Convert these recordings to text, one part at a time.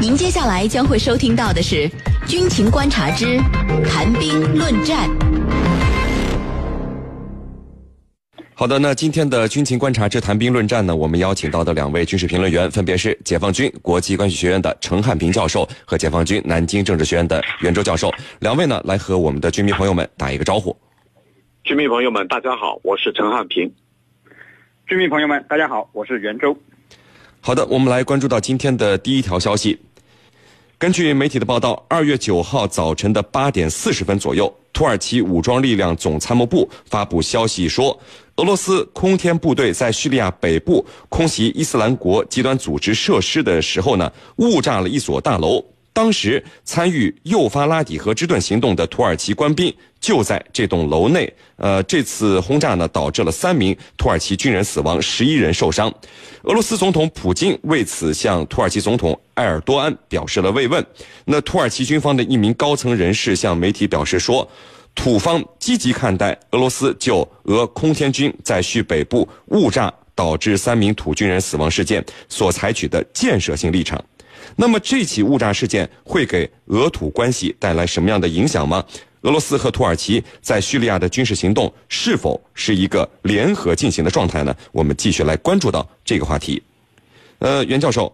您接下来将会收听到的是《军情观察之谈兵论战》。好的，那今天的军情观察之谈兵论战呢，我们邀请到的两位军事评论员分别是解放军国际关系学院的陈汉平教授和解放军南京政治学院的袁周教授。两位呢，来和我们的军迷朋友们打一个招呼。军迷朋友们，大家好，我是陈汉平。军迷朋友们，大家好，我是袁周。好的，我们来关注到今天的第一条消息。根据媒体的报道，二月九号早晨的八点四十分左右，土耳其武装力量总参谋部发布消息说，俄罗斯空天部队在叙利亚北部空袭伊斯兰国极端组织设施的时候呢，误炸了一所大楼。当时参与诱发拉底河之盾行动的土耳其官兵就在这栋楼内。呃，这次轰炸呢，导致了三名土耳其军人死亡，十一人受伤。俄罗斯总统普京为此向土耳其总统埃尔多安表示了慰问。那土耳其军方的一名高层人士向媒体表示说，土方积极看待俄罗斯就俄空天军在叙北部误炸导致三名土军人死亡事件所采取的建设性立场。那么这起误炸事件会给俄土关系带来什么样的影响吗？俄罗斯和土耳其在叙利亚的军事行动是否是一个联合进行的状态呢？我们继续来关注到这个话题。呃，袁教授，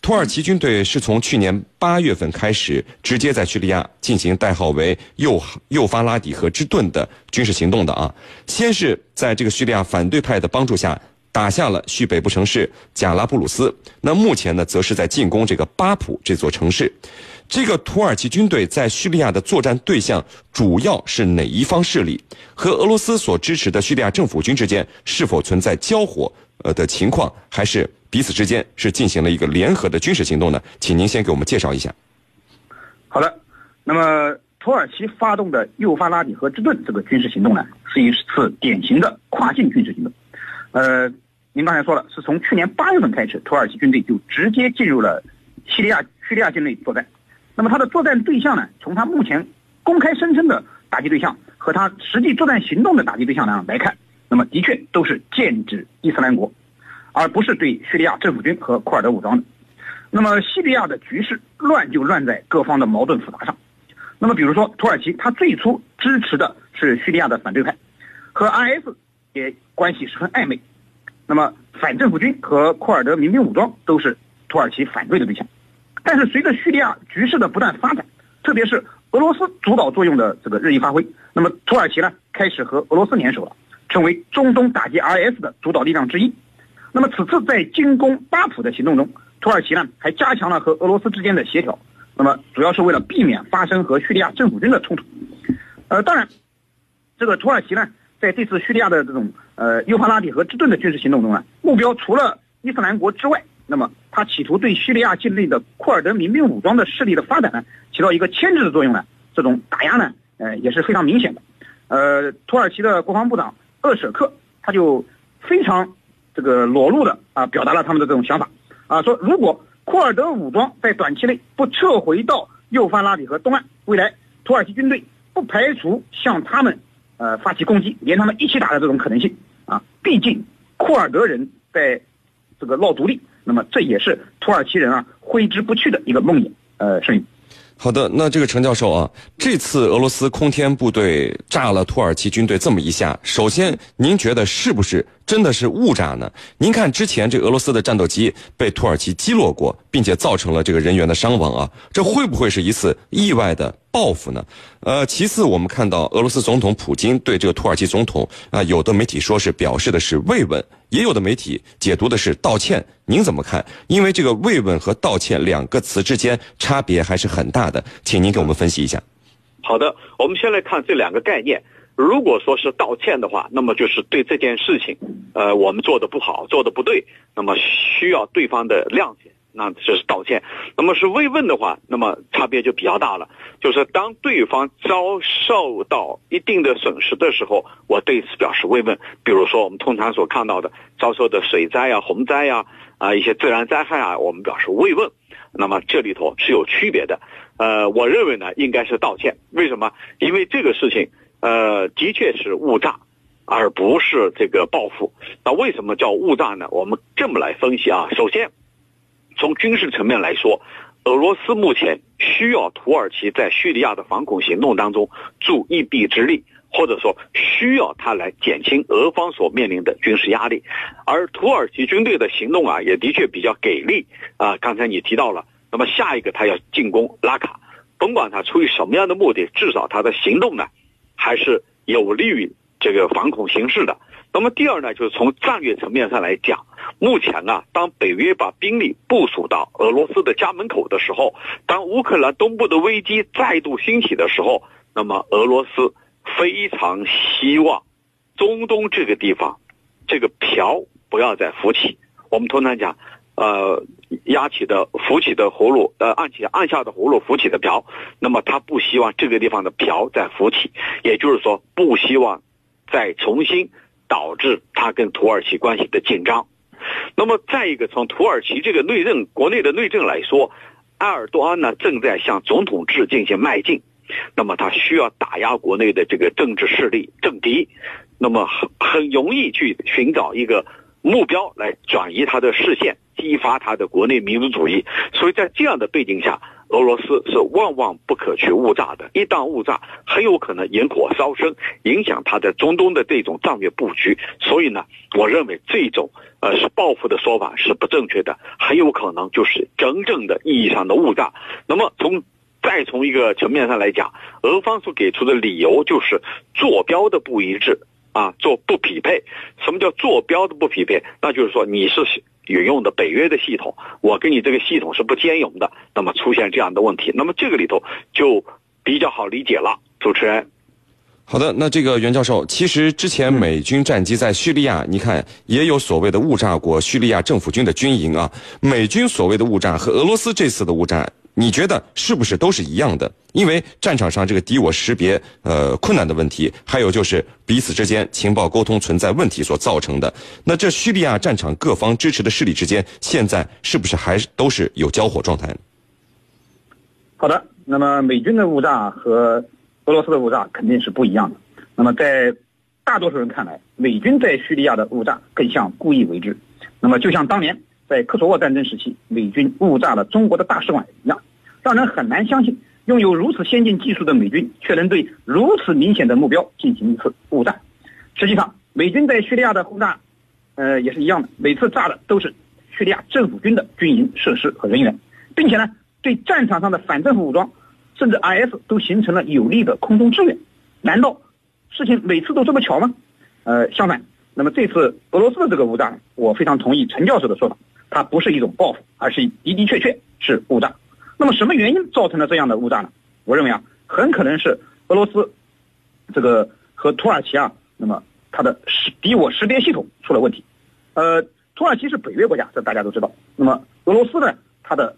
土耳其军队是从去年八月份开始直接在叙利亚进行代号为“幼幼发拉底河之盾”的军事行动的啊。先是在这个叙利亚反对派的帮助下。打下了叙北部城市贾拉布鲁斯，那目前呢，则是在进攻这个巴普这座城市。这个土耳其军队在叙利亚的作战对象主要是哪一方势力？和俄罗斯所支持的叙利亚政府军之间是否存在交火呃的情况？还是彼此之间是进行了一个联合的军事行动呢？请您先给我们介绍一下。好的，那么土耳其发动的幼发拉底河之盾这个军事行动呢，是一次典型的跨境军事行动，呃。您刚才说了，是从去年八月份开始，土耳其军队就直接进入了叙利亚叙利亚境内作战。那么他的作战对象呢？从他目前公开声称的打击对象和他实际作战行动的打击对象呢来看，那么的确都是剑指伊斯兰国，而不是对叙利亚政府军和库尔德武装的。那么叙利亚的局势乱就乱在各方的矛盾复杂上。那么比如说土耳其，他最初支持的是叙利亚的反对派，和 IS 也关系十分暧昧。那么，反政府军和库尔德民兵武装都是土耳其反对的对象，但是随着叙利亚局势的不断发展，特别是俄罗斯主导作用的这个日益发挥，那么土耳其呢开始和俄罗斯联手了，成为中东打击 IS 的主导力量之一。那么此次在进攻巴普的行动中，土耳其呢还加强了和俄罗斯之间的协调，那么主要是为了避免发生和叙利亚政府军的冲突。呃，当然，这个土耳其呢。在这次叙利亚的这种呃幼发拉底河之盾的军事行动中呢，目标除了伊斯兰国之外，那么他企图对叙利亚境内的库尔德民兵武装的势力的发展呢，起到一个牵制的作用呢，这种打压呢，呃也是非常明显的。呃，土耳其的国防部长厄舍克他就非常这个裸露的啊表达了他们的这种想法啊，说如果库尔德武装在短期内不撤回到幼发拉底河东岸，未来土耳其军队不排除向他们。呃，发起攻击，连他们一起打的这种可能性！毕竟库尔德人在这个闹独立，那么这也是土耳其人啊挥之不去的一个梦魇。呃，声音。好的，那这个陈教授啊，这次俄罗斯空天部队炸了土耳其军队这么一下，首先您觉得是不是真的是误炸呢？您看之前这俄罗斯的战斗机被土耳其击落过，并且造成了这个人员的伤亡啊，这会不会是一次意外的报复呢？呃，其次我们看到俄罗斯总统普京对这个土耳其总统啊，有的媒体说是表示的是慰问。也有的媒体解读的是道歉，您怎么看？因为这个慰问和道歉两个词之间差别还是很大的，请您给我们分析一下。好的，我们先来看这两个概念。如果说是道歉的话，那么就是对这件事情，呃，我们做的不好，做的不对，那么需要对方的谅解。那这是道歉，那么是慰问的话，那么差别就比较大了。就是当对方遭受到一定的损失的时候，我对此表示慰问。比如说我们通常所看到的遭受的水灾呀、洪灾呀啊一些自然灾害啊，我们表示慰问。那么这里头是有区别的。呃，我认为呢应该是道歉。为什么？因为这个事情呃的确是误炸，而不是这个报复。那为什么叫误炸呢？我们这么来分析啊，首先。从军事层面来说，俄罗斯目前需要土耳其在叙利亚的反恐行动当中助一臂之力，或者说需要他来减轻俄方所面临的军事压力。而土耳其军队的行动啊，也的确比较给力啊。刚才你提到了，那么下一个他要进攻拉卡，甭管他出于什么样的目的，至少他的行动呢，还是有利于这个反恐形势的。那么第二呢，就是从战略层面上来讲，目前啊，当北约把兵力部署到俄罗斯的家门口的时候，当乌克兰东部的危机再度兴起的时候，那么俄罗斯非常希望中东这个地方，这个瓢不要再浮起。我们通常讲，呃，压起的浮起的葫芦，呃，按起按下的葫芦浮起的瓢，那么他不希望这个地方的瓢再浮起，也就是说，不希望再重新。导致他跟土耳其关系的紧张。那么，再一个，从土耳其这个内政国内的内政来说，埃尔多安呢正在向总统制进行迈进。那么，他需要打压国内的这个政治势力政敌，那么很很容易去寻找一个目标来转移他的视线，激发他的国内民族主义。所以在这样的背景下。俄罗斯是万万不可去误炸的，一旦误炸，很有可能引火烧身，影响他在中东的这种战略布局。所以呢，我认为这种呃是报复的说法是不正确的，很有可能就是真正的意义上的误炸。那么从再从一个层面上来讲，俄方所给出的理由就是坐标的不一致啊，做不匹配。什么叫坐标的不匹配？那就是说你是。引用的北约的系统，我跟你这个系统是不兼容的，那么出现这样的问题，那么这个里头就比较好理解了。主持人，好的，那这个袁教授，其实之前美军战机在叙利亚，你看也有所谓的误炸过叙利亚政府军的军营啊。美军所谓的误炸和俄罗斯这次的误炸。你觉得是不是都是一样的？因为战场上这个敌我识别呃困难的问题，还有就是彼此之间情报沟通存在问题所造成的。那这叙利亚战场各方支持的势力之间，现在是不是还都是有交火状态？好的，那么美军的误炸和俄罗斯的误炸肯定是不一样的。那么在大多数人看来，美军在叙利亚的误炸更像故意为之。那么就像当年。在科索沃战争时期，美军误炸了中国的大使馆一样，让人很难相信，拥有如此先进技术的美军，却能对如此明显的目标进行一次误炸。实际上，美军在叙利亚的轰炸，呃，也是一样的，每次炸的都是叙利亚政府军的军营设施和人员，并且呢，对战场上的反政府武装，甚至 IS 都形成了有力的空中支援。难道事情每次都这么巧吗？呃，相反，那么这次俄罗斯的这个误炸，我非常同意陈教授的说法。它不是一种报复，而是的的确确是误炸。那么什么原因造成了这样的误炸呢？我认为啊，很可能是俄罗斯这个和土耳其啊，那么它的识敌我识别系统出了问题。呃，土耳其是北约国家，这大家都知道。那么俄罗斯呢，它的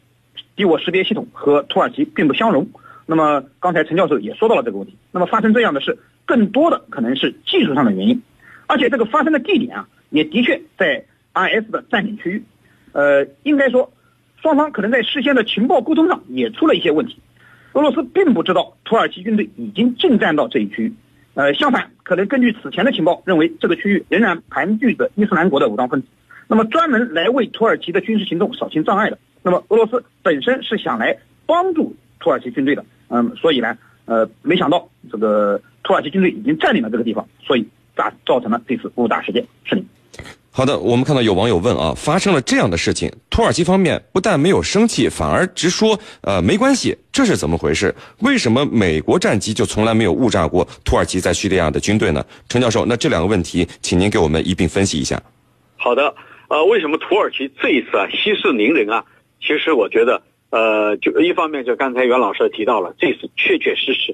敌我识别系统和土耳其并不相容。那么刚才陈教授也说到了这个问题。那么发生这样的事，更多的可能是技术上的原因，而且这个发生的地点啊，也的确在 IS 的占领区域。呃，应该说，双方可能在事先的情报沟通上也出了一些问题。俄罗斯并不知道土耳其军队已经进占到这一区域，呃，相反，可能根据此前的情报，认为这个区域仍然盘踞着伊斯兰国的武装分子，那么专门来为土耳其的军事行动扫清障碍的。那么俄罗斯本身是想来帮助土耳其军队的，嗯，所以呢，呃，没想到这个土耳其军队已经占领了这个地方，所以造造成了这次误打事件。是你。好的，我们看到有网友问啊，发生了这样的事情，土耳其方面不但没有生气，反而直说呃没关系，这是怎么回事？为什么美国战机就从来没有误炸过土耳其在叙利亚的军队呢？陈教授，那这两个问题，请您给我们一并分析一下。好的，呃，为什么土耳其这一次啊息事宁人啊？其实我觉得，呃，就一方面就刚才袁老师提到了，这次确确实实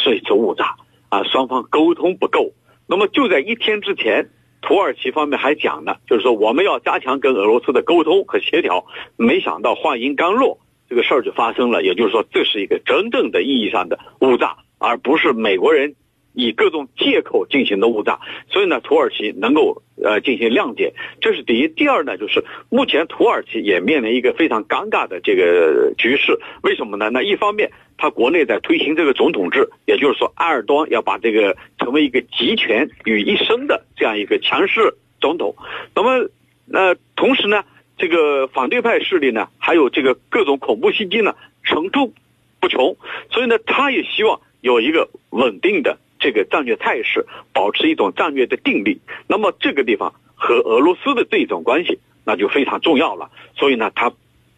是一次误炸啊，双方沟通不够。那么就在一天之前。土耳其方面还讲呢，就是说我们要加强跟俄罗斯的沟通和协调。没想到话音刚落，这个事儿就发生了。也就是说，这是一个真正的意义上的误炸，而不是美国人以各种借口进行的误炸。所以呢，土耳其能够呃进行谅解，这是第一。第二呢，就是目前土耳其也面临一个非常尴尬的这个局势。为什么呢？那一方面。他国内在推行这个总统制，也就是说，埃尔多安要把这个成为一个集权于一身的这样一个强势总统。那么，呃，同时呢，这个反对派势力呢，还有这个各种恐怖袭击呢，层出不穷。所以呢，他也希望有一个稳定的这个战略态势，保持一种战略的定力。那么这个地方和俄罗斯的这种关系，那就非常重要了。所以呢，他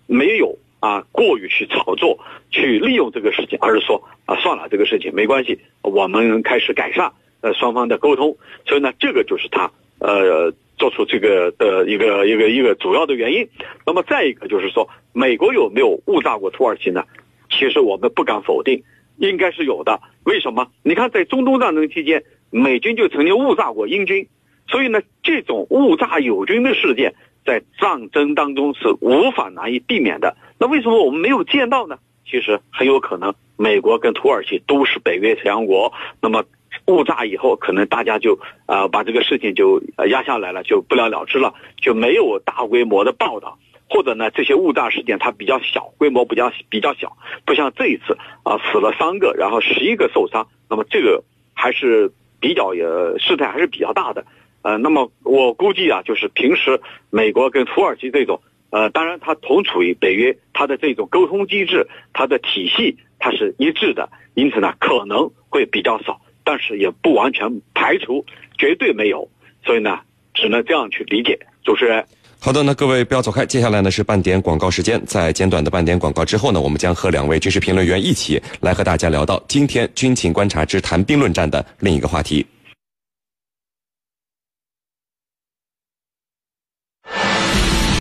没有啊过于去炒作，去利用这个事情，而是说啊算了，这个事情没关系，我们开始改善呃双方的沟通。所以呢，这个就是他呃。做出这个的一个一个一个主要的原因，那么再一个就是说，美国有没有误炸过土耳其呢？其实我们不敢否定，应该是有的。为什么？你看，在中东战争期间，美军就曾经误炸过英军，所以呢，这种误炸友军的事件在战争当中是无法难以避免的。那为什么我们没有见到呢？其实很有可能，美国跟土耳其都是北约成员国，那么。误炸以后，可能大家就啊把这个事情就压下来了，就不了了之了，就没有大规模的报道，或者呢这些误炸事件它比较小，规模比较比较小，不像这一次啊死了三个，然后十一个受伤，那么这个还是比较呃事态还是比较大的，呃，那么我估计啊，就是平时美国跟土耳其这种，呃，当然它同处于北约，它的这种沟通机制，它的体系它是一致的，因此呢可能会比较少。但是也不完全排除，绝对没有，所以呢，只能这样去理解。主持人，好的，那各位不要走开，接下来呢是半点广告时间，在简短的半点广告之后呢，我们将和两位军事评论员一起来和大家聊到今天军情观察之谈兵论战的另一个话题。